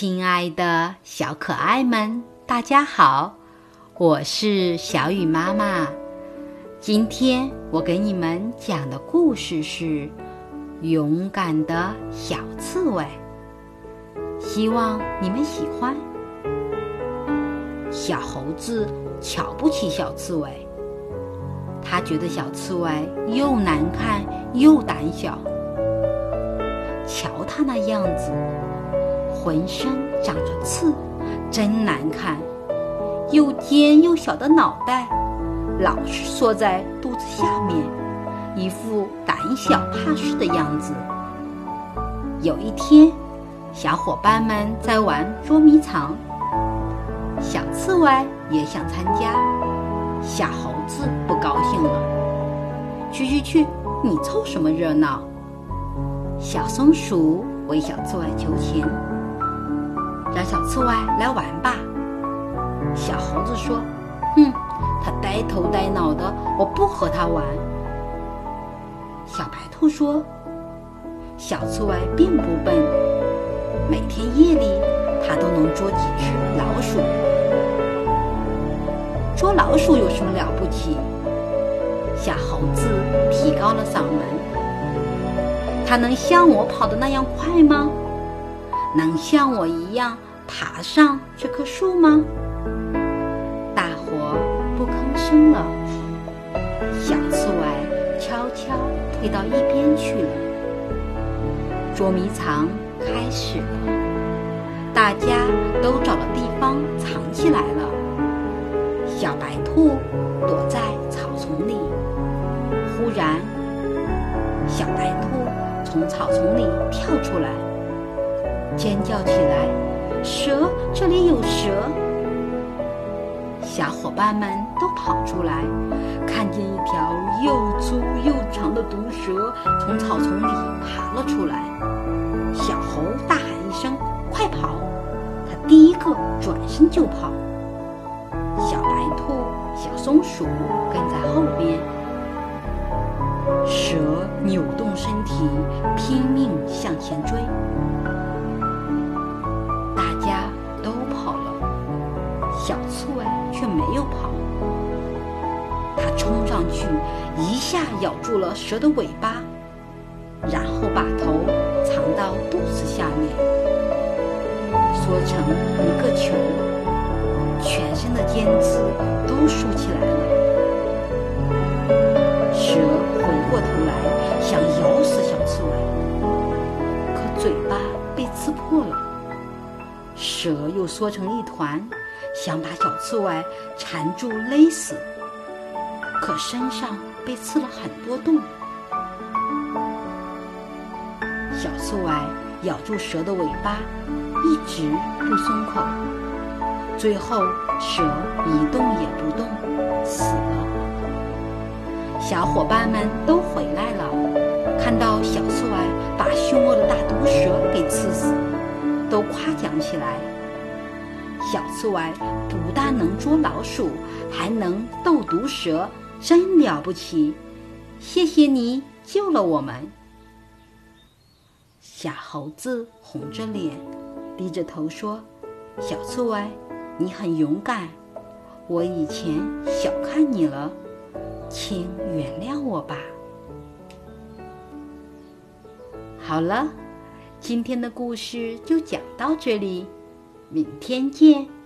亲爱的小可爱们，大家好，我是小雨妈妈。今天我给你们讲的故事是《勇敢的小刺猬》，希望你们喜欢。小猴子瞧不起小刺猬，他觉得小刺猬又难看又胆小。瞧他那样子。浑身长着刺，真难看。又尖又小的脑袋，老是缩在肚子下面，一副胆小怕事的样子。有一天，小伙伴们在玩捉迷藏，小刺猬也想参加。小猴子不高兴了：“去去去，你凑什么热闹？”小松鼠为小刺猬求情。让小刺猬来玩吧。小猴子说：“哼，他呆头呆脑的，我不和他玩。”小白兔说：“小刺猬并不笨，每天夜里它都能捉几只老鼠。捉老鼠有什么了不起？”小猴子提高了嗓门：“它能像我跑的那样快吗？”能像我一样爬上这棵树吗？大伙不吭声了。小刺猬悄悄退到一边去了。捉迷藏开始了，大家都找了地方藏起来了。小白兔躲在草丛里。忽然，小白兔从草丛里跳出来。尖叫起来！蛇，这里有蛇！小伙伴们都跑出来，看见一条又粗又长的毒蛇从草丛里爬了出来。小猴大喊一声：“快跑！”他第一个转身就跑。小白兔、小松鼠跟在后边。蛇扭动身体，拼命向前追。冲上去，一下咬住了蛇的尾巴，然后把头藏到肚子下面，缩成一个球，全身的尖刺都竖起来了。蛇回过头来想咬死小刺猬，可嘴巴被刺破了，蛇又缩成一团。想把小刺猬缠住勒死，可身上被刺了很多洞。小刺猬咬住蛇的尾巴，一直不松口，最后蛇一动也不动，死了。小伙伴们都回来了，看到小刺猬把凶恶的大毒蛇给刺死，都夸奖起来。小刺猬不但能捉老鼠，还能斗毒蛇，真了不起！谢谢你救了我们。小猴子红着脸，低着头说：“小刺猬，你很勇敢，我以前小看你了，请原谅我吧。”好了，今天的故事就讲到这里。明天见。